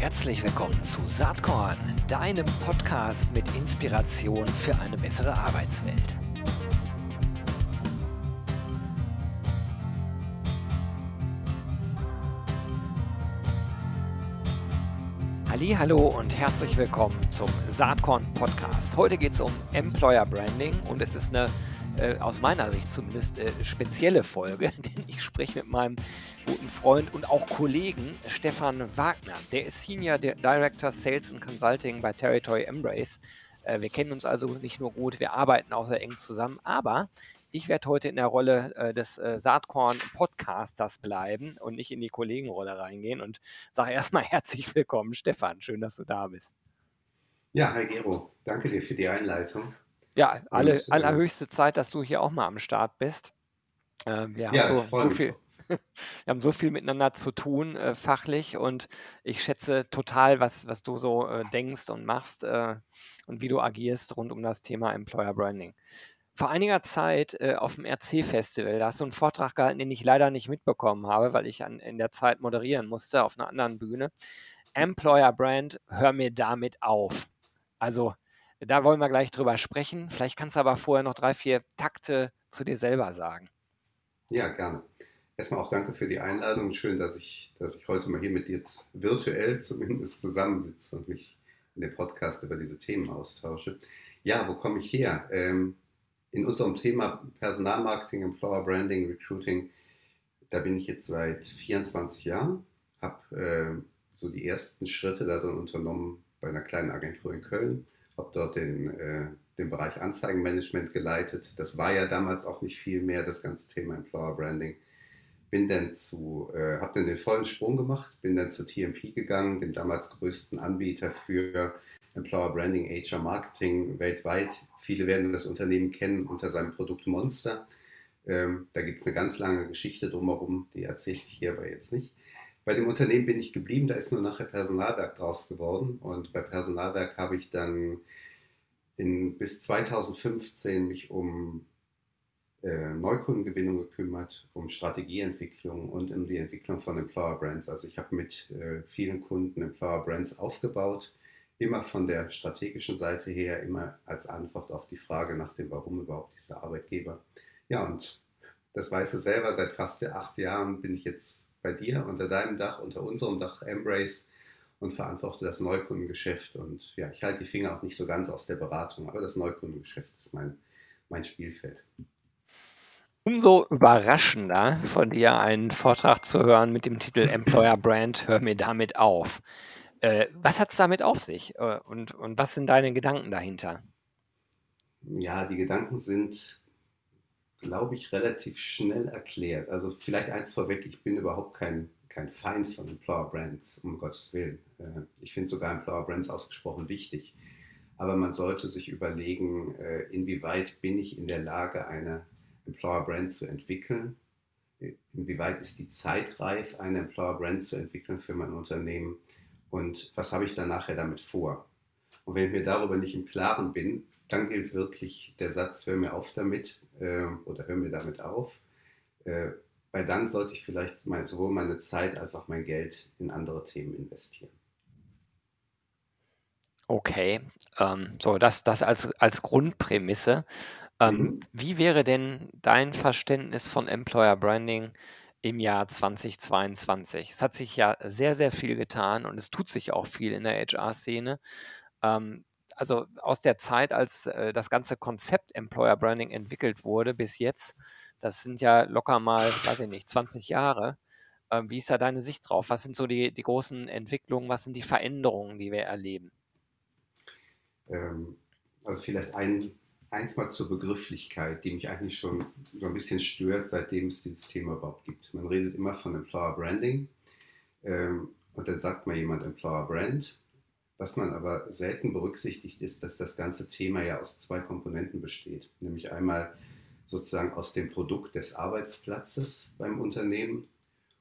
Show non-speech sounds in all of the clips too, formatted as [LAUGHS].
Herzlich willkommen zu Saatkorn, deinem Podcast mit Inspiration für eine bessere Arbeitswelt. Hallo und herzlich willkommen zum Saatkorn Podcast. Heute geht es um Employer Branding und es ist eine äh, aus meiner Sicht zumindest äh, spezielle Folge, [LAUGHS] denn ich spreche mit meinem guten Freund und auch Kollegen Stefan Wagner. Der ist Senior Director Sales and Consulting bei Territory Embrace. Äh, wir kennen uns also nicht nur gut, wir arbeiten auch sehr eng zusammen, aber ich werde heute in der Rolle äh, des äh, Saatkorn-Podcasters bleiben und nicht in die Kollegenrolle reingehen und sage erstmal [LAUGHS] herzlich willkommen, Stefan. Schön, dass du da bist. Ja, hi Gero. Danke dir für die Einleitung. Ja, alle, und, äh, allerhöchste Zeit, dass du hier auch mal am Start bist. Äh, wir, haben ja, so, so viel, [LAUGHS] wir haben so viel miteinander zu tun, äh, fachlich, und ich schätze total, was, was du so äh, denkst und machst äh, und wie du agierst rund um das Thema Employer Branding. Vor einiger Zeit äh, auf dem RC-Festival, da hast du einen Vortrag gehalten, den ich leider nicht mitbekommen habe, weil ich an, in der Zeit moderieren musste auf einer anderen Bühne. Employer Brand, hör mir damit auf. Also da wollen wir gleich drüber sprechen. Vielleicht kannst du aber vorher noch drei, vier Takte zu dir selber sagen. Ja, gerne. Erstmal auch danke für die Einladung. Schön, dass ich, dass ich heute mal hier mit dir virtuell zumindest zusammensitze und mich in dem Podcast über diese Themen austausche. Ja, wo komme ich her? Ähm, in unserem Thema Personalmarketing, Employer Branding, Recruiting, da bin ich jetzt seit 24 Jahren, habe äh, so die ersten Schritte darin unternommen bei einer kleinen Agentur in Köln habe dort den, äh, den Bereich Anzeigenmanagement geleitet. Das war ja damals auch nicht viel mehr, das ganze Thema Employer Branding. Bin dann zu, äh, habe dann den vollen Sprung gemacht, bin dann zu TMP gegangen, dem damals größten Anbieter für Employer Branding, HR Marketing weltweit. Viele werden das Unternehmen kennen unter seinem Produkt Monster. Ähm, da gibt es eine ganz lange Geschichte drumherum, die erzähle ich hier aber jetzt nicht. Bei dem Unternehmen bin ich geblieben, da ist nur nachher Personalwerk draus geworden. Und bei Personalwerk habe ich dann in, bis 2015 mich um äh, Neukundengewinnung gekümmert, um Strategieentwicklung und um die Entwicklung von Employer Brands. Also ich habe mit äh, vielen Kunden Employer Brands aufgebaut, immer von der strategischen Seite her, immer als Antwort auf die Frage nach dem Warum überhaupt dieser Arbeitgeber. Ja, und das weißt du selber, seit fast acht Jahren bin ich jetzt bei dir unter deinem Dach, unter unserem Dach Embrace und verantworte das Neukundengeschäft. Und ja, ich halte die Finger auch nicht so ganz aus der Beratung, aber das Neukundengeschäft ist mein, mein Spielfeld. Umso überraschender von dir einen Vortrag zu hören mit dem Titel [CLEARS THROAT] Employer Brand, hör mir damit auf. Äh, was hat es damit auf sich äh, und, und was sind deine Gedanken dahinter? Ja, die Gedanken sind glaube ich, relativ schnell erklärt. Also vielleicht eins vorweg, ich bin überhaupt kein, kein Feind von Employer Brands, um Gottes Willen. Äh, ich finde sogar Employer Brands ausgesprochen wichtig. Aber man sollte sich überlegen, äh, inwieweit bin ich in der Lage, eine Employer Brand zu entwickeln? Inwieweit ist die Zeit reif, eine Employer Brand zu entwickeln für mein Unternehmen? Und was habe ich dann nachher damit vor? Und wenn ich mir darüber nicht im Klaren bin, dann gilt wirklich der Satz, hör mir auf damit äh, oder hör mir damit auf. Äh, weil dann sollte ich vielleicht mein, sowohl meine Zeit als auch mein Geld in andere Themen investieren. Okay, ähm, so das, das als, als Grundprämisse. Ähm, mhm. Wie wäre denn dein Verständnis von Employer Branding im Jahr 2022? Es hat sich ja sehr, sehr viel getan und es tut sich auch viel in der HR-Szene. Ähm, also aus der Zeit, als äh, das ganze Konzept Employer Branding entwickelt wurde bis jetzt, das sind ja locker mal, weiß ich nicht, 20 Jahre. Ähm, wie ist da deine Sicht drauf? Was sind so die, die großen Entwicklungen, was sind die Veränderungen, die wir erleben? Ähm, also vielleicht ein, eins mal zur Begrifflichkeit, die mich eigentlich schon so ein bisschen stört, seitdem es dieses Thema überhaupt gibt. Man redet immer von Employer Branding ähm, und dann sagt mal jemand Employer Brand was man aber selten berücksichtigt, ist, dass das ganze Thema ja aus zwei Komponenten besteht. Nämlich einmal sozusagen aus dem Produkt des Arbeitsplatzes beim Unternehmen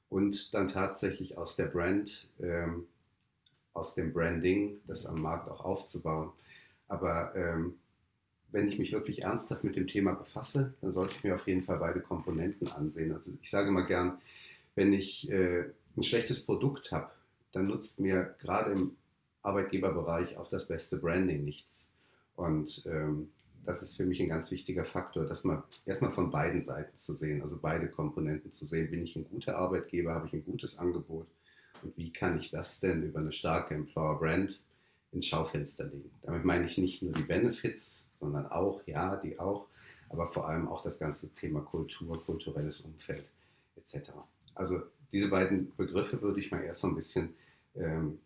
und dann tatsächlich aus der Brand, ähm, aus dem Branding, das am Markt auch aufzubauen. Aber ähm, wenn ich mich wirklich ernsthaft mit dem Thema befasse, dann sollte ich mir auf jeden Fall beide Komponenten ansehen. Also ich sage mal gern, wenn ich äh, ein schlechtes Produkt habe, dann nutzt mir gerade im Arbeitgeberbereich auch das beste Branding nichts. Und ähm, das ist für mich ein ganz wichtiger Faktor, dass man erstmal von beiden Seiten zu sehen, also beide Komponenten zu sehen. Bin ich ein guter Arbeitgeber, habe ich ein gutes Angebot und wie kann ich das denn über eine starke Employer Brand ins Schaufenster legen? Damit meine ich nicht nur die Benefits, sondern auch, ja, die auch, aber vor allem auch das ganze Thema Kultur, kulturelles Umfeld etc. Also diese beiden Begriffe würde ich mal erst so ein bisschen ähm,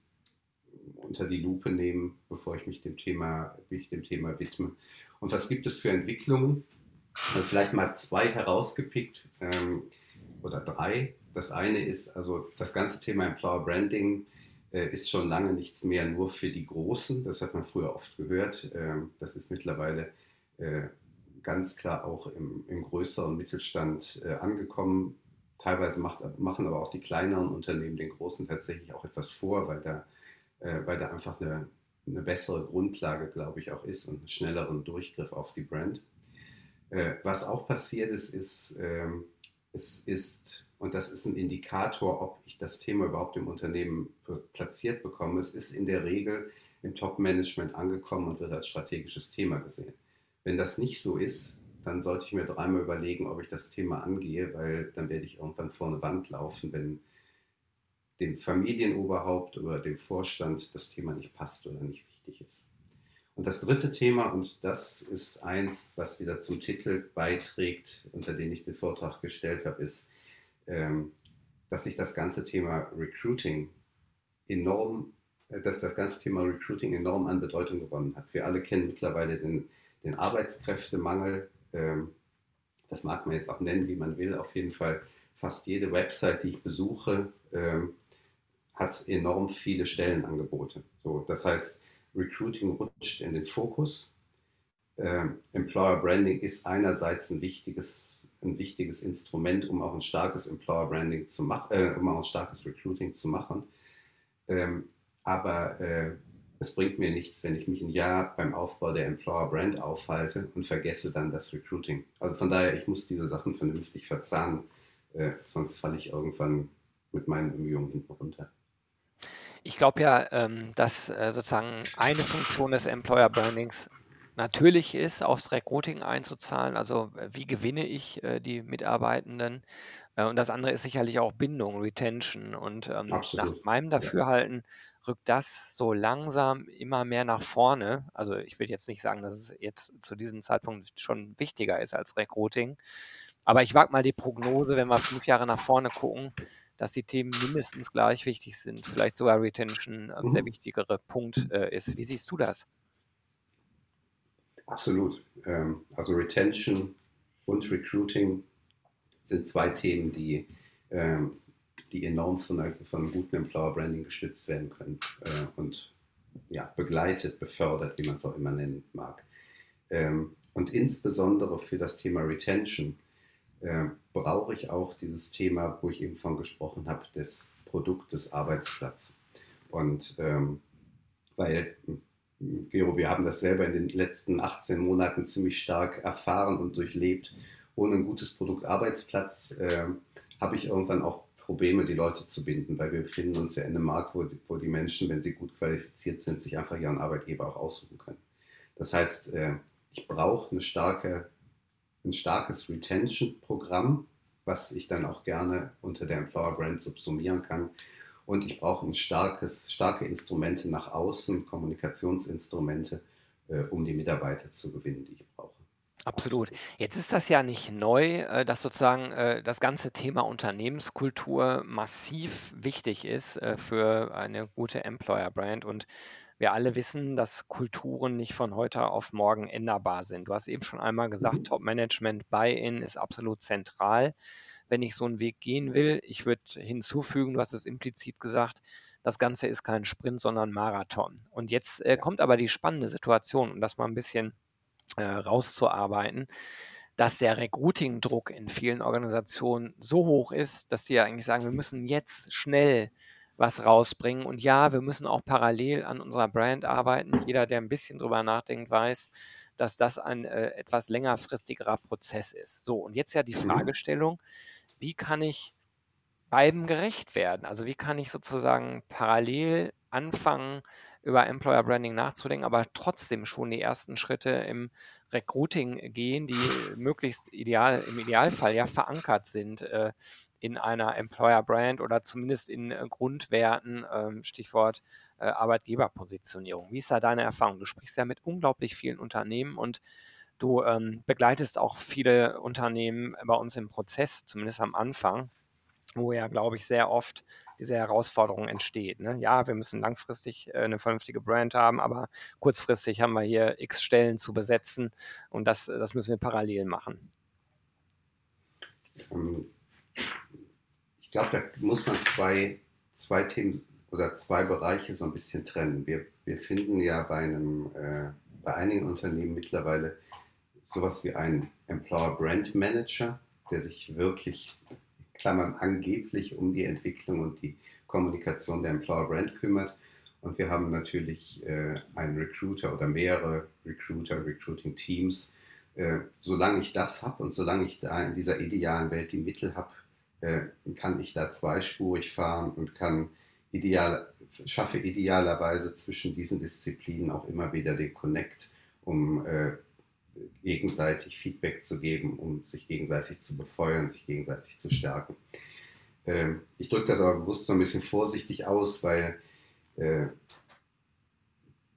unter die Lupe nehmen, bevor ich mich dem Thema, mich dem Thema widme. Und was gibt es für Entwicklungen? Also vielleicht mal zwei herausgepickt ähm, oder drei. Das eine ist also das ganze Thema Employer Branding äh, ist schon lange nichts mehr nur für die Großen. Das hat man früher oft gehört. Ähm, das ist mittlerweile äh, ganz klar auch im, im größeren Mittelstand äh, angekommen. Teilweise macht, machen aber auch die kleineren Unternehmen den großen tatsächlich auch etwas vor, weil da, äh, weil da einfach eine, eine bessere Grundlage, glaube ich, auch ist und einen schnelleren Durchgriff auf die Brand. Äh, was auch passiert ist, ist, ähm, es ist, und das ist ein Indikator, ob ich das Thema überhaupt im Unternehmen platziert bekomme, es ist in der Regel im Top-Management angekommen und wird als strategisches Thema gesehen. Wenn das nicht so ist, dann sollte ich mir dreimal überlegen, ob ich das Thema angehe, weil dann werde ich irgendwann vor eine Wand laufen, wenn dem Familienoberhaupt oder dem Vorstand das Thema nicht passt oder nicht wichtig ist. Und das dritte Thema, und das ist eins, was wieder zum Titel beiträgt, unter den ich den Vortrag gestellt habe, ist, ähm, dass sich das ganze Thema Recruiting enorm, äh, dass das ganze Thema Recruiting enorm an Bedeutung gewonnen hat. Wir alle kennen mittlerweile den, den Arbeitskräftemangel, ähm, das mag man jetzt auch nennen, wie man will, auf jeden Fall fast jede Website, die ich besuche, ähm, hat enorm viele Stellenangebote. So, das heißt, Recruiting rutscht in den Fokus. Ähm, Employer Branding ist einerseits ein wichtiges, ein wichtiges Instrument, um auch ein starkes Employer Branding zu machen, äh, um auch ein starkes Recruiting zu machen. Ähm, aber äh, es bringt mir nichts, wenn ich mich ein Jahr beim Aufbau der Employer Brand aufhalte und vergesse dann das Recruiting. Also von daher, ich muss diese Sachen vernünftig verzahnen, äh, sonst falle ich irgendwann mit meinen Bemühungen hinten runter. Ich glaube ja, ähm, dass äh, sozusagen eine Funktion des Employer Brandings natürlich ist, aufs Recruiting einzuzahlen. Also äh, wie gewinne ich äh, die Mitarbeitenden? Äh, und das andere ist sicherlich auch Bindung, Retention. Und ähm, nach meinem Dafürhalten rückt das so langsam immer mehr nach vorne. Also ich will jetzt nicht sagen, dass es jetzt zu diesem Zeitpunkt schon wichtiger ist als Recruiting. Aber ich wage mal die Prognose, wenn wir fünf Jahre nach vorne gucken, dass die Themen mindestens gleich wichtig sind, vielleicht sogar Retention ähm, mhm. der wichtigere Punkt äh, ist. Wie siehst du das? Absolut. Ähm, also Retention und Recruiting sind zwei Themen, die ähm, die enorm von, von gutem Employer Branding gestützt werden können äh, und ja, begleitet, befördert, wie man es auch immer nennen mag. Ähm, und insbesondere für das Thema Retention äh, brauche ich auch dieses Thema, wo ich eben von gesprochen habe, des Produktes Arbeitsplatz. Und ähm, weil, Gero, wir haben das selber in den letzten 18 Monaten ziemlich stark erfahren und durchlebt. Ohne ein gutes Produkt Arbeitsplatz äh, habe ich irgendwann auch Probleme, die Leute zu binden, weil wir befinden uns ja in einem Markt, wo, wo die Menschen, wenn sie gut qualifiziert sind, sich einfach ihren Arbeitgeber auch aussuchen können. Das heißt, äh, ich brauche eine starke, ein starkes Retention-Programm, was ich dann auch gerne unter der Employer Brand subsumieren kann. Und ich brauche ein starkes, starke Instrumente nach außen, Kommunikationsinstrumente, äh, um die Mitarbeiter zu gewinnen, die ich brauche. Absolut. Jetzt ist das ja nicht neu, äh, dass sozusagen äh, das ganze Thema Unternehmenskultur massiv wichtig ist äh, für eine gute Employer-Brand. Und wir alle wissen, dass Kulturen nicht von heute auf morgen änderbar sind. Du hast eben schon einmal gesagt, Mhm. Top-Management Buy-in ist absolut zentral, wenn ich so einen Weg gehen will. Ich würde hinzufügen, du hast es implizit gesagt, das Ganze ist kein Sprint, sondern Marathon. Und jetzt äh, kommt aber die spannende Situation, um das mal ein bisschen äh, rauszuarbeiten, dass der Recruiting-Druck in vielen Organisationen so hoch ist, dass die ja eigentlich sagen, wir müssen jetzt schnell was rausbringen. Und ja, wir müssen auch parallel an unserer Brand arbeiten. Jeder, der ein bisschen drüber nachdenkt, weiß, dass das ein äh, etwas längerfristigerer Prozess ist. So, und jetzt ja die mhm. Fragestellung, wie kann ich beiden gerecht werden? Also wie kann ich sozusagen parallel anfangen, über Employer Branding nachzudenken, aber trotzdem schon die ersten Schritte im Recruiting gehen, die [LAUGHS] möglichst ideal, im Idealfall ja verankert sind äh, in einer Employer Brand oder zumindest in äh, Grundwerten, äh, Stichwort äh, Arbeitgeberpositionierung. Wie ist da deine Erfahrung? Du sprichst ja mit unglaublich vielen Unternehmen und du ähm, begleitest auch viele Unternehmen bei uns im Prozess, zumindest am Anfang, wo ja, glaube ich, sehr oft diese Herausforderung entsteht. Ne? Ja, wir müssen langfristig äh, eine vernünftige Brand haben, aber kurzfristig haben wir hier x Stellen zu besetzen und das, das müssen wir parallel machen. Ähm, ich glaube, da muss man zwei, zwei Themen oder zwei Bereiche so ein bisschen trennen. Wir, wir finden ja bei, einem, äh, bei einigen Unternehmen mittlerweile sowas wie einen Employer Brand Manager, der sich wirklich Klammern angeblich um die Entwicklung und die Kommunikation der Employer Brand kümmert. Und wir haben natürlich äh, einen Recruiter oder mehrere Recruiter, Recruiting Teams. Äh, solange ich das habe und solange ich da in dieser idealen Welt die Mittel habe, kann ich da zweispurig fahren und kann ideal, schaffe idealerweise zwischen diesen Disziplinen auch immer wieder den Connect, um äh, gegenseitig Feedback zu geben, um sich gegenseitig zu befeuern, sich gegenseitig zu stärken. Ähm, ich drücke das aber bewusst so ein bisschen vorsichtig aus, weil äh,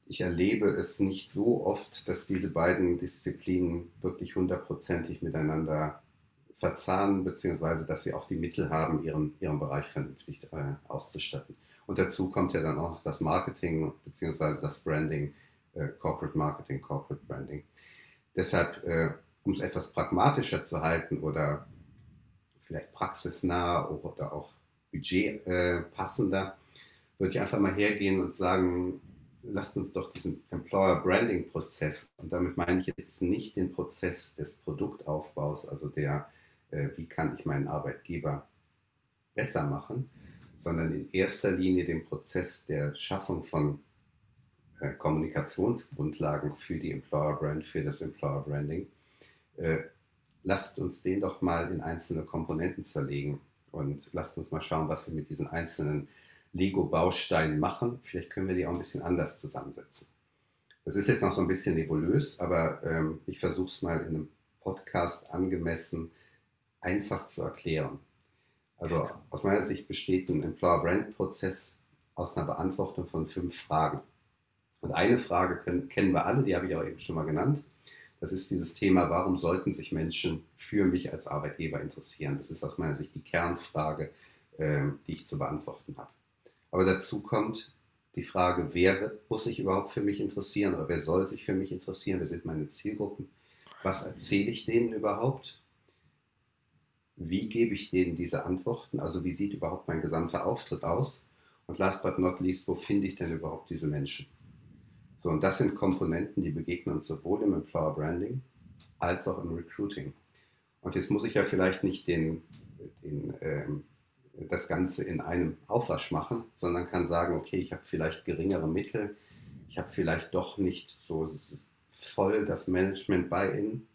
ich erlebe es nicht so oft, dass diese beiden Disziplinen wirklich hundertprozentig miteinander verzahnen, beziehungsweise dass sie auch die Mittel haben, ihren, ihren Bereich vernünftig äh, auszustatten. Und dazu kommt ja dann auch das Marketing, beziehungsweise das Branding, äh, Corporate Marketing, Corporate Branding. Deshalb, äh, um es etwas pragmatischer zu halten oder vielleicht praxisnah oder auch budgetpassender, äh, würde ich einfach mal hergehen und sagen, lasst uns doch diesen Employer Branding Prozess, und damit meine ich jetzt nicht den Prozess des Produktaufbaus, also der, äh, wie kann ich meinen Arbeitgeber besser machen, sondern in erster Linie den Prozess der Schaffung von äh, Kommunikationsgrundlagen für die Employer Brand, für das Employer Branding. Äh, lasst uns den doch mal in einzelne Komponenten zerlegen und lasst uns mal schauen, was wir mit diesen einzelnen Lego-Bausteinen machen. Vielleicht können wir die auch ein bisschen anders zusammensetzen. Das ist jetzt noch so ein bisschen nebulös, aber ähm, ich versuche es mal in einem Podcast angemessen einfach zu erklären. Also aus meiner Sicht besteht ein Employer Brand Prozess aus einer Beantwortung von fünf Fragen. Und eine Frage können, kennen wir alle, die habe ich auch eben schon mal genannt. Das ist dieses Thema, warum sollten sich Menschen für mich als Arbeitgeber interessieren? Das ist aus meiner Sicht die Kernfrage, äh, die ich zu beantworten habe. Aber dazu kommt die Frage, wer muss sich überhaupt für mich interessieren oder wer soll sich für mich interessieren? Wer sind meine Zielgruppen? Was erzähle ich denen überhaupt? Wie gebe ich denen diese Antworten? Also wie sieht überhaupt mein gesamter Auftritt aus? Und last but not least, wo finde ich denn überhaupt diese Menschen? So, und das sind Komponenten, die begegnen uns sowohl im Employer Branding als auch im Recruiting. Und jetzt muss ich ja vielleicht nicht den, den, ähm, das Ganze in einem Aufwasch machen, sondern kann sagen, okay, ich habe vielleicht geringere Mittel, ich habe vielleicht doch nicht so voll das Management bei Ihnen.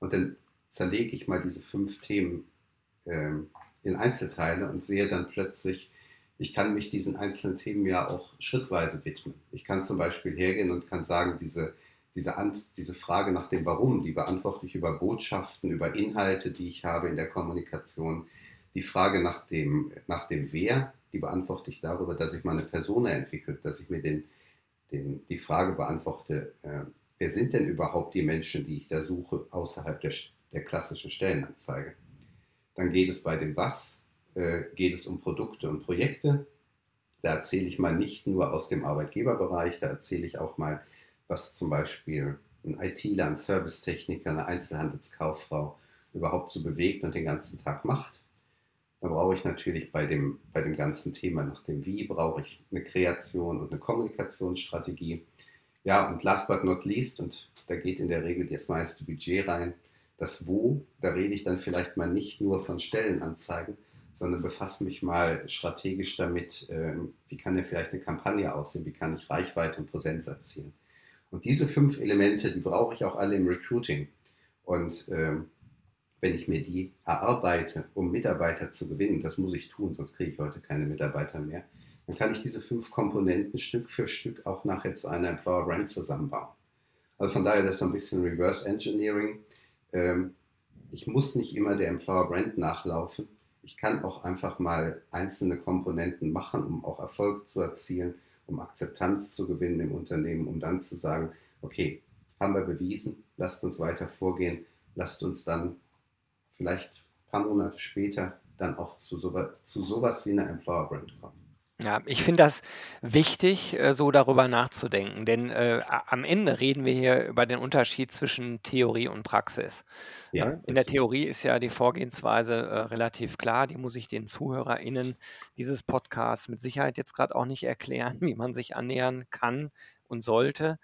Und dann zerlege ich mal diese fünf Themen ähm, in Einzelteile und sehe dann plötzlich, ich kann mich diesen einzelnen Themen ja auch schrittweise widmen. Ich kann zum Beispiel hergehen und kann sagen, diese, diese, Ant diese Frage nach dem Warum, die beantworte ich über Botschaften, über Inhalte, die ich habe in der Kommunikation. Die Frage nach dem, nach dem Wer, die beantworte ich darüber, dass ich meine Persona entwickle, dass ich mir den, den, die Frage beantworte, äh, wer sind denn überhaupt die Menschen, die ich da suche, außerhalb der, der klassischen Stellenanzeige. Dann geht es bei dem Was äh, geht es um Produkte und Projekte. Da erzähle ich mal nicht nur aus dem Arbeitgeberbereich, da erzähle ich auch mal, was zum Beispiel ein ITler, ein Servicetechniker, eine Einzelhandelskauffrau überhaupt so bewegt und den ganzen Tag macht. Da brauche ich natürlich bei dem, bei dem ganzen Thema nach dem Wie, brauche ich eine Kreation und eine Kommunikationsstrategie. Ja, und last but not least, und da geht in der Regel das meiste Budget rein, das Wo, da rede ich dann vielleicht mal nicht nur von Stellenanzeigen, sondern befasse mich mal strategisch damit, ähm, wie kann denn vielleicht eine Kampagne aussehen, wie kann ich Reichweite und Präsenz erzielen. Und diese fünf Elemente, die brauche ich auch alle im Recruiting. Und ähm, wenn ich mir die erarbeite, um Mitarbeiter zu gewinnen, das muss ich tun, sonst kriege ich heute keine Mitarbeiter mehr, dann kann ich diese fünf Komponenten Stück für Stück auch nachher zu einer Employer Brand zusammenbauen. Also von daher, das ist so ein bisschen Reverse Engineering. Ähm, ich muss nicht immer der Employer Brand nachlaufen. Ich kann auch einfach mal einzelne Komponenten machen, um auch Erfolg zu erzielen, um Akzeptanz zu gewinnen im Unternehmen, um dann zu sagen, okay, haben wir bewiesen, lasst uns weiter vorgehen, lasst uns dann vielleicht ein paar Monate später dann auch zu sowas, zu sowas wie einer Employer Brand kommen. Ja, ich finde das wichtig, äh, so darüber nachzudenken, denn äh, am Ende reden wir hier über den Unterschied zwischen Theorie und Praxis. Ja, ne? In der Theorie ist ja die Vorgehensweise äh, relativ klar, die muss ich den ZuhörerInnen dieses Podcasts mit Sicherheit jetzt gerade auch nicht erklären, [LAUGHS] wie man sich annähern kann und sollte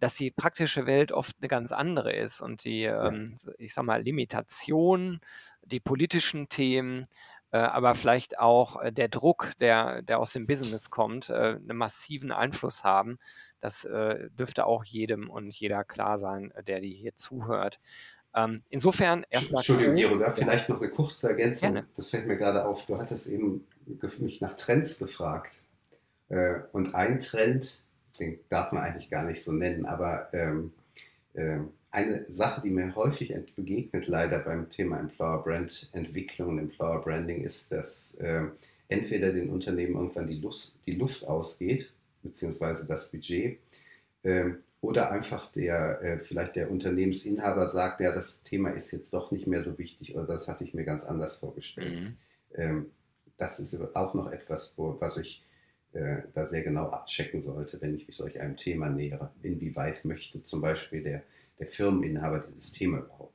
dass die praktische Welt oft eine ganz andere ist und die, ähm, ich sag mal, Limitation, die politischen Themen, aber vielleicht auch äh, der Druck, der, der aus dem Business kommt, äh, einen massiven Einfluss haben. Das äh, dürfte auch jedem und jeder klar sein, äh, der die hier zuhört. Ähm, insofern erstmal. Entschuldigung, Gero, da vielleicht noch eine kurze Ergänzung. Gerne. Das fällt mir gerade auf. Du hattest eben mich nach Trends gefragt. Äh, und ein Trend, den darf man eigentlich gar nicht so nennen, aber ähm, ähm, eine Sache, die mir häufig begegnet, leider beim Thema Employer Brand Entwicklung und Employer Branding, ist, dass äh, entweder den Unternehmen irgendwann die, Lust, die Luft ausgeht, beziehungsweise das Budget, äh, oder einfach der, äh, vielleicht der Unternehmensinhaber sagt, ja, das Thema ist jetzt doch nicht mehr so wichtig oder das hatte ich mir ganz anders vorgestellt. Mhm. Ähm, das ist auch noch etwas, wo, was ich äh, da sehr genau abchecken sollte, wenn ich mich solch einem Thema nähere. Inwieweit möchte zum Beispiel der der Firmeninhaber dieses Thema überhaupt.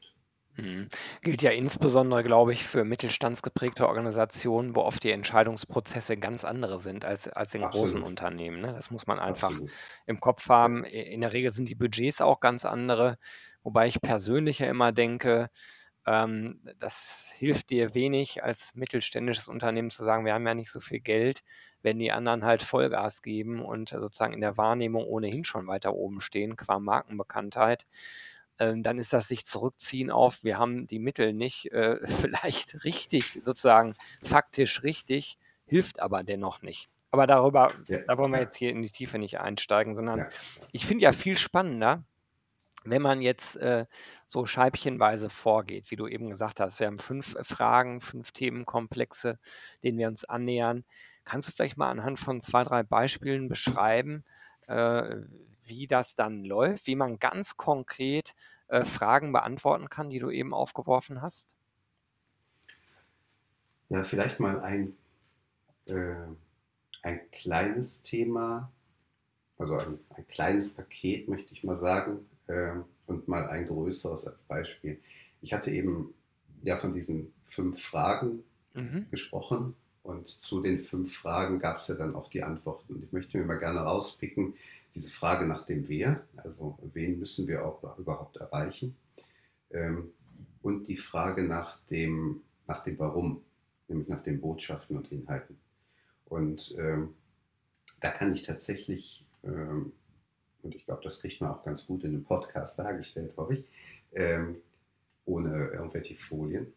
Mhm. Gilt ja insbesondere, glaube ich, für mittelstandsgeprägte Organisationen, wo oft die Entscheidungsprozesse ganz andere sind als, als in Absolut. großen Unternehmen. Ne? Das muss man einfach Absolut. im Kopf haben. In der Regel sind die Budgets auch ganz andere, wobei ich persönlich ja immer denke, ähm, das hilft dir wenig als mittelständisches Unternehmen zu sagen, wir haben ja nicht so viel Geld, wenn die anderen halt Vollgas geben und sozusagen in der Wahrnehmung ohnehin schon weiter oben stehen, qua Markenbekanntheit. Ähm, dann ist das sich zurückziehen auf, wir haben die Mittel nicht, äh, [LAUGHS] vielleicht richtig, sozusagen faktisch richtig, hilft aber dennoch nicht. Aber darüber, ja. da wollen wir jetzt hier in die Tiefe nicht einsteigen, sondern ja. ich finde ja viel spannender, wenn man jetzt äh, so scheibchenweise vorgeht, wie du eben gesagt hast, wir haben fünf äh, Fragen, fünf Themenkomplexe, denen wir uns annähern. Kannst du vielleicht mal anhand von zwei, drei Beispielen beschreiben, äh, wie das dann läuft, wie man ganz konkret äh, Fragen beantworten kann, die du eben aufgeworfen hast? Ja, vielleicht mal ein, äh, ein kleines Thema, also ein, ein kleines Paket, möchte ich mal sagen, äh, und mal ein größeres als Beispiel. Ich hatte eben ja von diesen fünf Fragen mhm. gesprochen und zu den fünf Fragen gab es ja dann auch die Antworten. Und ich möchte mir mal gerne rauspicken, diese Frage nach dem Wer, also wen müssen wir auch überhaupt erreichen, ähm, und die Frage nach dem, nach dem Warum, nämlich nach den Botschaften und Inhalten. Und ähm, da kann ich tatsächlich ähm, und ich glaube, das kriegt man auch ganz gut in einem Podcast dargestellt, hoffe ich, ohne irgendwelche Folien.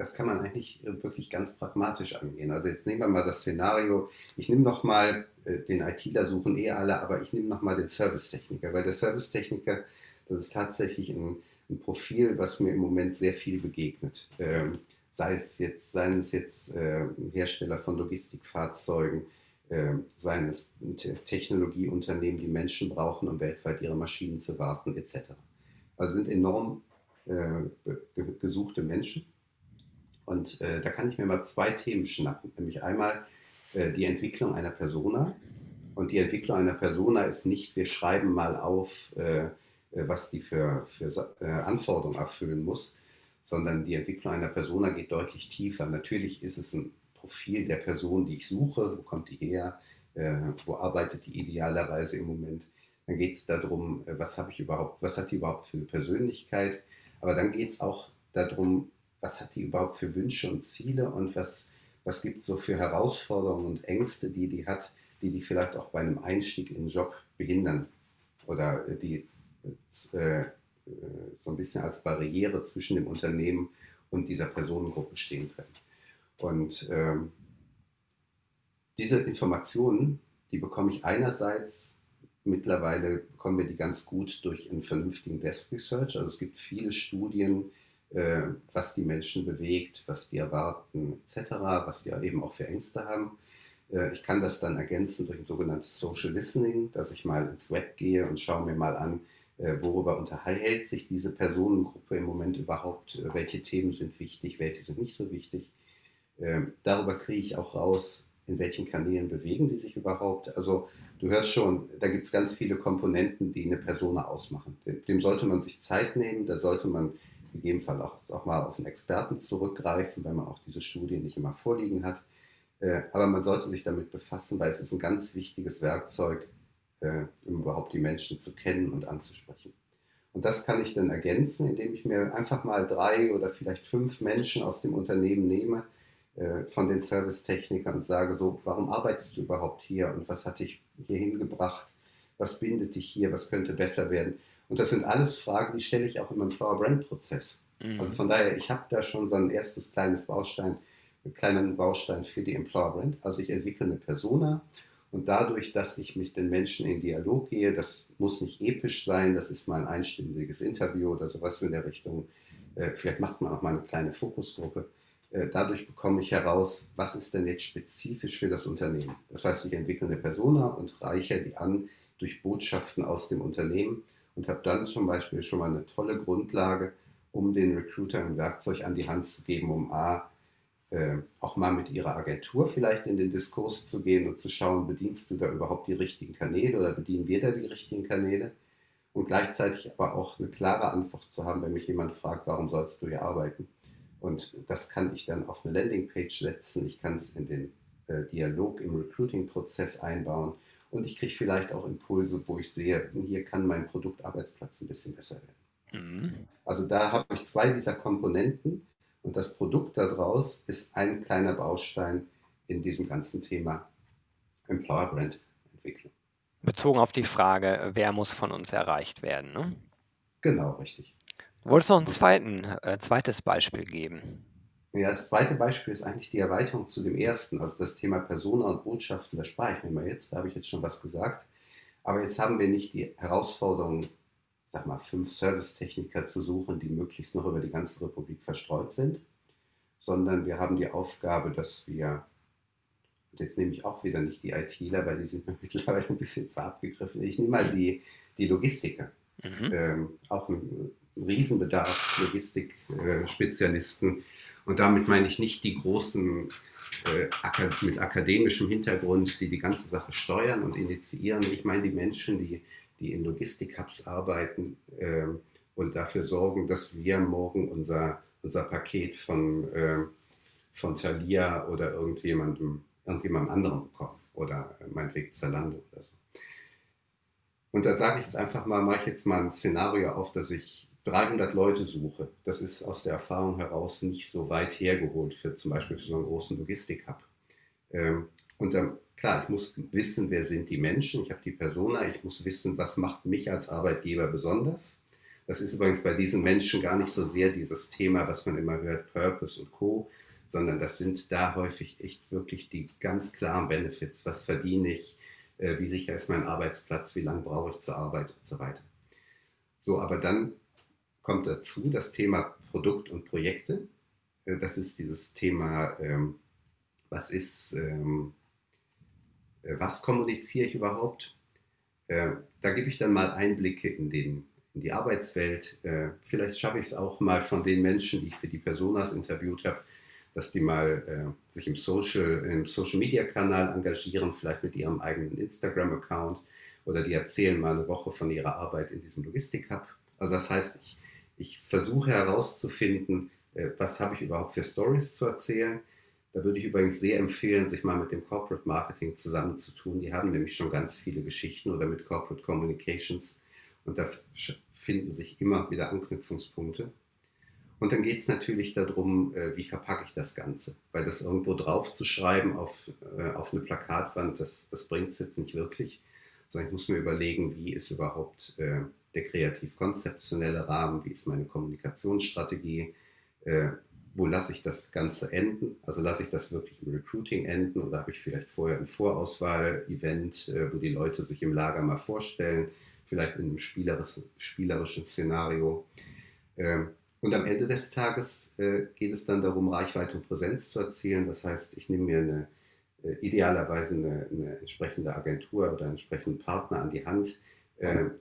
Das kann man eigentlich wirklich ganz pragmatisch angehen. Also jetzt nehmen wir mal das Szenario, ich nehme nochmal, äh, den ITler suchen eh alle, aber ich nehme nochmal den Servicetechniker, weil der Servicetechniker, das ist tatsächlich ein, ein Profil, was mir im Moment sehr viel begegnet. Ähm, sei es jetzt, seien es jetzt äh, Hersteller von Logistikfahrzeugen, äh, seien es Technologieunternehmen, die Menschen brauchen, um weltweit ihre Maschinen zu warten, etc. Also sind enorm äh, gesuchte Menschen. Und äh, da kann ich mir mal zwei Themen schnappen, nämlich einmal äh, die Entwicklung einer Persona. Und die Entwicklung einer Persona ist nicht, wir schreiben mal auf, äh, äh, was die für, für Anforderungen erfüllen muss, sondern die Entwicklung einer Persona geht deutlich tiefer. Natürlich ist es ein Profil der Person, die ich suche, wo kommt die her, äh, wo arbeitet die idealerweise im Moment. Dann geht es darum, äh, was habe ich überhaupt, was hat die überhaupt für eine Persönlichkeit. Aber dann geht es auch darum, was hat die überhaupt für Wünsche und Ziele und was, was gibt es so für Herausforderungen und Ängste, die die hat, die die vielleicht auch bei einem Einstieg in den Job behindern oder die äh, so ein bisschen als Barriere zwischen dem Unternehmen und dieser Personengruppe stehen können. Und ähm, diese Informationen, die bekomme ich einerseits, mittlerweile bekommen wir die ganz gut durch einen vernünftigen Desk Research. Also es gibt viele Studien, äh, was die Menschen bewegt, was die erwarten, etc., was die eben auch für Ängste haben. Äh, ich kann das dann ergänzen durch ein sogenanntes Social Listening, dass ich mal ins Web gehe und schaue mir mal an, äh, worüber unterhält sich diese Personengruppe im Moment überhaupt, äh, welche Themen sind wichtig, welche sind nicht so wichtig. Ähm, darüber kriege ich auch raus, in welchen Kanälen bewegen die sich überhaupt. Also du hörst schon, da gibt es ganz viele Komponenten, die eine Persona ausmachen. Dem, sollte man sich Zeit nehmen, da sollte man gegebenenfalls auch, auch mal auf einen Experten zurückgreifen, wenn man auch diese Studie nicht immer vorliegen hat. Äh, aber man sollte sich damit befassen, weil es ist ein ganz wichtiges Werkzeug, äh, um überhaupt die Menschen zu kennen und anzusprechen. Und das kann ich dann ergänzen, indem ich mir einfach mal drei oder vielleicht fünf Menschen aus dem Unternehmen nehme, äh, von den Servicetechnikern und sage so, warum arbeitest du überhaupt hier und was hat dich hier hingebracht? Was bindet dich hier? Was könnte besser werden? Und das sind alles Fragen, die stelle ich auch in meinem Power Brand Prozess. Mhm. Also von daher, ich habe da schon so ein erstes kleines Baustein, einen kleinen Baustein für die Employer Brand. Also ich entwickle eine Persona und dadurch, dass ich mit den Menschen in Dialog gehe, das muss nicht episch sein, das ist mal ein einstündiges Interview oder sowas in der Richtung. Äh, vielleicht macht man auch mal eine kleine Fokusgruppe. Äh, dadurch bekomme ich heraus, was ist denn jetzt spezifisch für das Unternehmen. Das heißt, ich entwickle eine Persona und reiche die an durch Botschaften aus dem Unternehmen und habe dann zum Beispiel schon mal eine tolle Grundlage, um den Recruiter ein Werkzeug an die Hand zu geben, um A, äh, auch mal mit ihrer Agentur vielleicht in den Diskurs zu gehen und zu schauen, bedienst du da überhaupt die richtigen Kanäle oder bedienen wir da die richtigen Kanäle? Und gleichzeitig aber auch eine klare Antwort zu haben, wenn mich jemand fragt, warum sollst du hier arbeiten? Und das kann ich dann auf eine Landingpage setzen, ich kann es in den äh, Dialog im Recruiting-Prozess einbauen und ich kriege vielleicht auch Impulse, wo ich sehe, hier kann mein Produktarbeitsplatz ein bisschen besser werden. Mhm. Also da habe ich zwei dieser Komponenten und das Produkt daraus ist ein kleiner Baustein in diesem ganzen Thema Employer Brand Entwicklung. Bezogen auf die Frage, wer muss von uns erreicht werden. Ne? Genau, richtig. Du wolltest noch ein zweiten, äh, zweites Beispiel geben. Ja, das zweite Beispiel ist eigentlich die Erweiterung zu dem ersten, also das Thema Persona und Botschaften, das spare ich mir mal jetzt, da habe ich jetzt schon was gesagt. Aber jetzt haben wir nicht die Herausforderung, sag mal, fünf Servicetechniker zu suchen, die möglichst noch über die ganze Republik verstreut sind, sondern wir haben die Aufgabe, dass wir, und jetzt nehme ich auch wieder nicht die ITler, weil die sind mir [LAUGHS] mittlerweile ein bisschen zu abgegriffen, ich nehme mal die, die Logistiker. Mhm. Ähm, auch ein Riesenbedarf, Logistikspezialisten. Äh, und damit meine ich nicht die großen äh, mit akademischem Hintergrund, die die ganze Sache steuern und initiieren. Ich meine die Menschen, die, die in Logistik-Hubs arbeiten äh, und dafür sorgen, dass wir morgen unser, unser Paket von, äh, von Thalia oder irgendjemandem, irgendjemandem anderen bekommen. Oder meinetwegen Zalando oder so. Und da sage ich jetzt einfach mal, mache ich jetzt mal ein Szenario auf, dass ich 300 Leute suche, das ist aus der Erfahrung heraus nicht so weit hergeholt für zum Beispiel für so einen großen Logistik-Hub. Ähm, und dann, klar, ich muss wissen, wer sind die Menschen, ich habe die Persona, ich muss wissen, was macht mich als Arbeitgeber besonders. Das ist übrigens bei diesen Menschen gar nicht so sehr dieses Thema, was man immer hört, Purpose und Co., sondern das sind da häufig echt wirklich die ganz klaren Benefits. Was verdiene ich? Äh, wie sicher ist mein Arbeitsplatz? Wie lange brauche ich zur Arbeit und so weiter. So, aber dann kommt dazu das Thema Produkt und Projekte. Äh, das ist dieses Thema, ähm, was ist, ähm, äh, was kommuniziere ich überhaupt? Äh, da gebe ich dann mal Einblicke in, den, in die Arbeitswelt. Vielleicht schaffe ich es auch mal von den Menschen, die ich für die Personas interviewt habe, dass die mal sich im Social, im Social Media Kanal engagieren, vielleicht mit ihrem eigenen Instagram-Account oder die erzählen mal eine Woche von ihrer Arbeit in diesem Logistik-Hub. Also das heißt, ich ich versuche herauszufinden, äh, was habe ich überhaupt für Stories zu erzählen. Da würde ich übrigens sehr empfehlen, sich mal mit dem Corporate Marketing zusammenzutun. Die haben nämlich schon ganz viele Geschichten oder mit Corporate Communications und da finden sich immer wieder Anknüpfungspunkte. Und dann geht es natürlich darum, äh, wie verpacke ich das Ganze. Weil das irgendwo drauf zu schreiben auf, äh, auf eine Plakatwand, das, das bringt es jetzt nicht wirklich. Sondern ich muss mir überlegen, wie ist überhaupt der kreativ-konzeptionelle Rahmen, wie ist meine Kommunikationsstrategie, äh, wo lasse ich das Ganze enden? Also lasse ich das wirklich im Recruiting enden oder habe ich vielleicht vorher ein Vorauswahl-Event, äh, wo die Leute sich im Lager mal vorstellen, vielleicht in einem spielerischen, spielerischen Szenario. Ähm, und am Ende des Tages äh, geht es dann darum, Reichweite und Präsenz zu erzielen. Das heißt, ich nehme mir eine, äh, idealerweise eine, eine, entsprechende Agentur oder einen entsprechenden Partner an die Hand,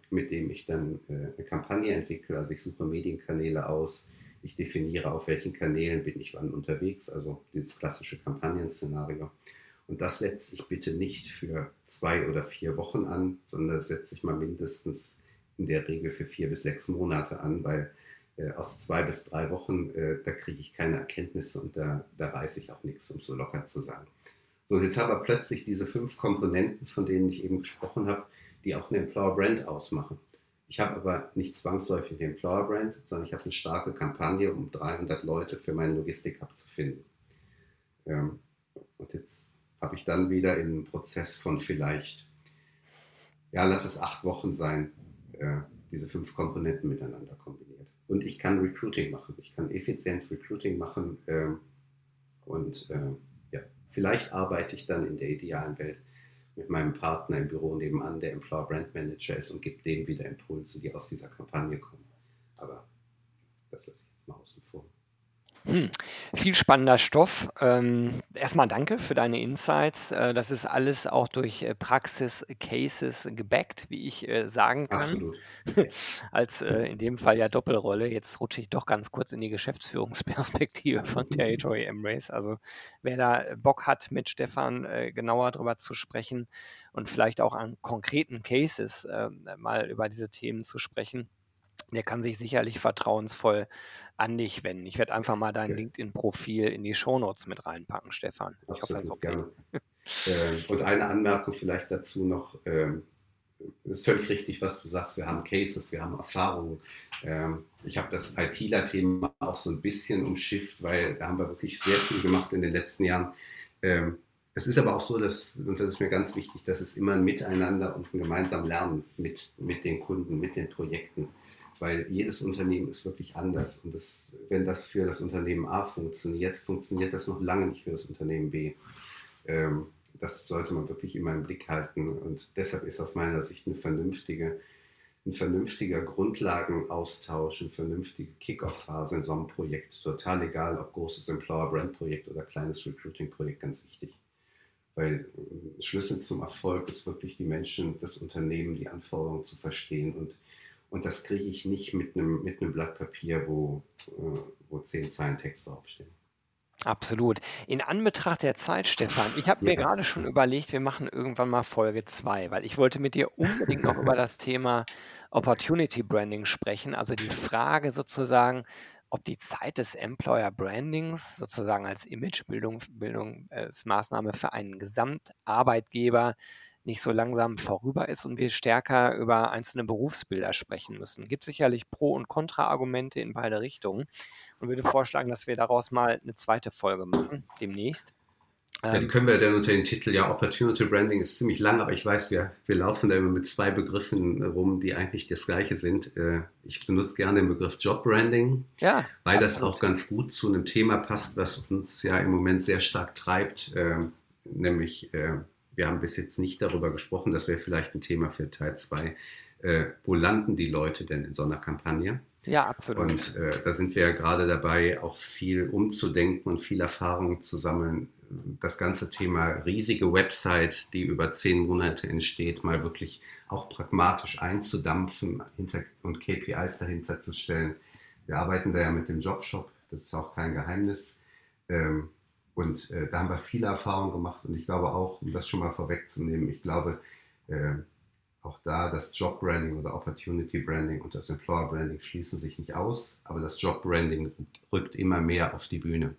mit dem ich dann äh, eine Kampagne entwickle. Also ich suche Medienkanäle aus, ich definiere, auf welchen Kanälen bin ich wann unterwegs, also dieses klassische Kampagnenszenario. Und das setze ich bitte nicht für zwei oder vier Wochen an, sondern das setze ich mal mindestens in der Regel für vier bis sechs Monate an, weil äh, aus zwei bis drei Wochen, äh, da kriege ich keine Erkenntnisse und da, da weiß ich auch nichts, um so locker zu sagen. So, jetzt haben wir plötzlich diese fünf Komponenten, von denen ich eben gesprochen habe, die auch eine Employer Brand ausmachen. Ich habe aber nicht zwangsläufig eine Employer Brand, sondern ich habe eine starke Kampagne, um 300 Leute für meinen Logistik-Hub zu finden. Ähm, und jetzt habe ich dann wieder in einem Prozess von vielleicht, ja, lass es acht Wochen sein, äh, diese fünf Komponenten miteinander kombiniert. Und ich kann Recruiting machen. Ich kann effizient Recruiting machen. Äh, und äh, ja, vielleicht arbeite ich dann in der idealen Welt mit meinem Partner im Büro nebenan, der Employer Brand Manager ist und gebe dem wieder Impulse, die aus dieser Kampagne kommen. Aber das lasse ich jetzt mal außen vor. Hm, viel spannender Stoff. Ähm, erstmal danke für deine Insights. Äh, das ist alles auch durch äh, Praxis-Cases gebackt, wie ich äh, sagen kann. Absolut. [LAUGHS] Als äh, in dem Fall ja Doppelrolle. Jetzt rutsche ich doch ganz kurz in die Geschäftsführungsperspektive von [LAUGHS] Territory Embrace. Also wer da Bock hat, mit Stefan äh, genauer darüber zu sprechen und vielleicht auch an konkreten Cases äh, mal über diese Themen zu sprechen der kann sich sicherlich vertrauensvoll an dich wenden. Ich werde einfach mal dein okay. LinkedIn-Profil in die Shownotes mit reinpacken, Stefan. Ich Absolut, hoffe, das ist okay. Gerne. [LAUGHS] äh, und eine Anmerkung vielleicht dazu noch. Ähm, ist völlig richtig, was du sagst. Wir haben Cases, wir haben Erfahrungen. Ähm, ich habe das ITler-Thema auch so ein bisschen umschifft, weil da haben wir wirklich sehr viel gemacht in den letzten Jahren. Ähm, es ist aber auch so, dass, und das ist mir ganz wichtig, dass es immer ein Miteinander und ein gemeinsam Lernen mit, mit den Kunden, mit den Projekten weil jedes Unternehmen ist wirklich anders. Und das, wenn das für das Unternehmen A funktioniert, funktioniert das noch lange nicht für das Unternehmen B. Ähm, das sollte man wirklich immer im Blick halten. Und deshalb ist aus meiner Sicht eine vernünftige, ein vernünftiger Grundlagenaustausch, eine vernünftige Kick-Off-Phase in so einem Projekt total egal, ob großes Employer-Brand-Projekt oder kleines Recruiting-Projekt, ganz wichtig. Weil äh, Schlüssel zum Erfolg ist wirklich die Menschen, das Unternehmen, die Anforderungen zu verstehen und und das kriege ich nicht mit einem, mit einem Blatt Papier, wo, äh, wo zehn Zeilen Text draufstehen. Absolut. In Anbetracht der Zeit, Stefan, ich habe mir ja. gerade schon überlegt, wir machen irgendwann mal Folge 2, weil ich wollte mit dir unbedingt noch über das Thema Opportunity Branding sprechen, also die Frage sozusagen, ob die Zeit des Employer Brandings sozusagen als Imagebildungsmaßnahme für einen Gesamtarbeitgeber nicht so langsam vorüber ist und wir stärker über einzelne Berufsbilder sprechen müssen. Gibt sicherlich Pro- und Kontra-Argumente in beide Richtungen und würde vorschlagen, dass wir daraus mal eine zweite Folge machen, demnächst. Ja, die ähm, können wir dann unter dem Titel, ja, Opportunity Branding ist ziemlich lang, aber ich weiß, wir, wir laufen da immer mit zwei Begriffen rum, die eigentlich das gleiche sind. Äh, ich benutze gerne den Begriff Job Branding, ja, weil absolut. das auch ganz gut zu einem Thema passt, was uns ja im Moment sehr stark treibt, ähm, nämlich äh, wir haben bis jetzt nicht darüber gesprochen, das wäre vielleicht ein Thema für Teil 2. Äh, wo landen die Leute denn in so einer Kampagne? Ja, absolut. Und äh, da sind wir ja gerade dabei, auch viel umzudenken und viel Erfahrung zu sammeln. Das ganze Thema riesige Website, die über zehn Monate entsteht, mal wirklich auch pragmatisch einzudampfen und KPIs dahinter zu stellen. Wir arbeiten da ja mit dem Jobshop, das ist auch kein Geheimnis. Ähm, und äh, da haben wir viele Erfahrungen gemacht und ich glaube auch, um das schon mal vorwegzunehmen, ich glaube äh, auch da das Job Branding oder Opportunity Branding und das Employer Branding schließen sich nicht aus, aber das Job Branding rückt immer mehr auf die Bühne.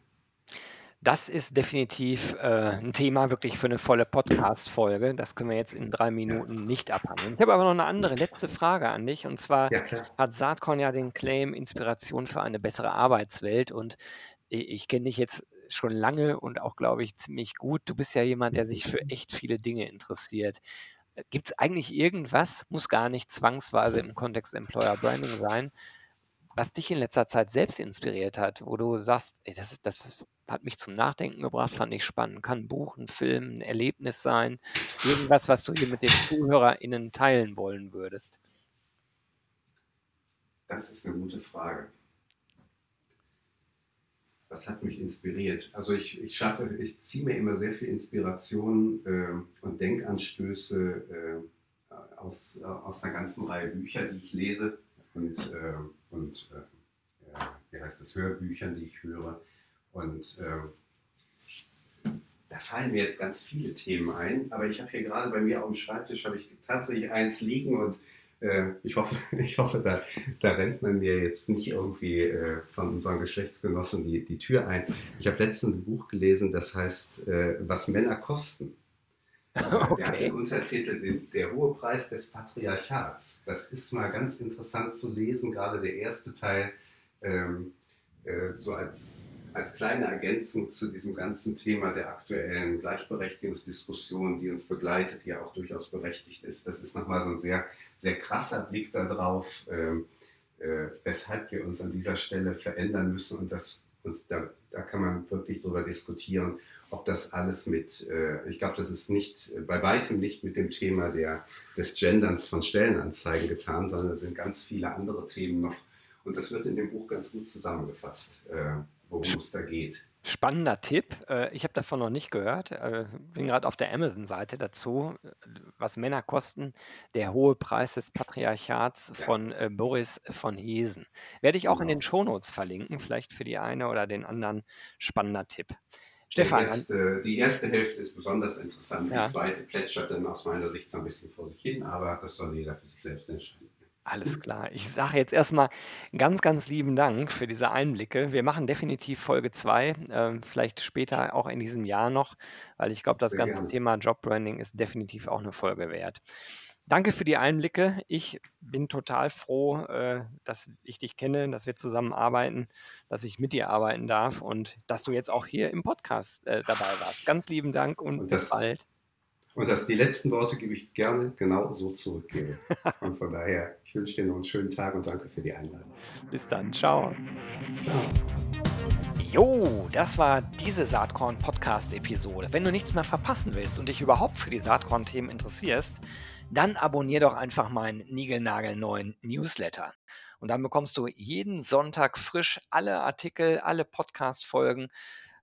Das ist definitiv äh, ein Thema wirklich für eine volle Podcast-Folge. Das können wir jetzt in drei Minuten nicht abhandeln. Ich habe aber noch eine andere letzte Frage an dich. Und zwar ja, hat Saatkorn ja den Claim Inspiration für eine bessere Arbeitswelt. Und ich, ich kenne dich jetzt schon lange und auch, glaube ich, ziemlich gut. Du bist ja jemand, der sich für echt viele Dinge interessiert. Gibt es eigentlich irgendwas, muss gar nicht zwangsweise im Kontext Employer Branding sein, was dich in letzter Zeit selbst inspiriert hat, wo du sagst, ey, das, das hat mich zum Nachdenken gebracht, fand ich spannend. Kann ein Buch, ein Film, ein Erlebnis sein. Irgendwas, was du hier mit den ZuhörerInnen teilen wollen würdest. Das ist eine gute Frage. Was hat mich inspiriert? Also ich, ich schaffe, ich ziehe mir immer sehr viel Inspiration äh, und Denkanstöße äh, aus, äh, aus einer ganzen Reihe Bücher, die ich lese und, äh, und äh, wie heißt das, Hörbüchern, die ich höre. Und äh, da fallen mir jetzt ganz viele Themen ein, aber ich habe hier gerade bei mir auf dem Schreibtisch habe ich tatsächlich eins liegen und ich hoffe, [LAUGHS] ich hoffe da, da rennt man mir jetzt nicht irgendwie äh, von unseren Geschlechtsgenossen die, die Tür ein. Ich habe letztens ein Buch gelesen, das heißt äh, Was Männer kosten. [LAUGHS] Okay. Der hat den Untertitel Der hohe Preis des Patriarchats. Das ist mal ganz interessant zu lesen, gerade der erste Teil, ähm, äh, so als als kleine Ergänzung zu diesem ganzen Thema der aktuellen Gleichberechtigungsdiskussion, die uns begleitet, die ja auch durchaus berechtigt ist, das ist nochmal so ein sehr, sehr krasser Blick darauf, äh, äh, weshalb wir uns an dieser Stelle verändern müssen. Und, das, und da, da kann man wirklich darüber diskutieren, ob das alles mit, äh, ich glaube, das ist nicht, bei weitem nicht mit dem Thema der, des Genderns von Stellenanzeigen getan, sondern es sind ganz viele andere Themen noch. Und das wird in dem Buch ganz gut zusammengefasst. Worum es da geht. Spannender Tipp. Äh, ich habe davon noch nicht gehört. Äh, bin gerade auf der Amazon-Seite dazu. Was Männer kosten, der hohe Preis des Patriarchats ja. von äh, Boris von Hesen. Werde ich auch genau. in den Shownotes verlinken, vielleicht für die eine oder den anderen spannender Tipp. Stefan. Erste, die erste Hälfte ist besonders interessant. Ja. Die zweite plätschert dann aus meiner Sicht so ein bisschen vor sich hin, aber das soll jeder für sich selbst entscheiden. Alles klar. Ich sage jetzt erstmal ganz, ganz lieben Dank für diese Einblicke. Wir machen definitiv Folge 2, äh, vielleicht später auch in diesem Jahr noch, weil ich glaube, das Sehr ganze gerne. Thema Jobbranding ist definitiv auch eine Folge wert. Danke für die Einblicke. Ich bin total froh, äh, dass ich dich kenne, dass wir zusammenarbeiten, dass ich mit dir arbeiten darf und dass du jetzt auch hier im Podcast äh, dabei warst. Ganz lieben Dank und, und bis bald. Und das, die letzten Worte gebe ich gerne genau so zurückgebe. Und von daher, ich wünsche dir noch einen schönen Tag und danke für die Einladung. Bis dann, ciao. Ciao. Jo, das war diese Saatkorn-Podcast-Episode. Wenn du nichts mehr verpassen willst und dich überhaupt für die Saatkorn-Themen interessierst, dann abonnier doch einfach meinen niegelnagelneuen Newsletter. Und dann bekommst du jeden Sonntag frisch alle Artikel, alle Podcast-Folgen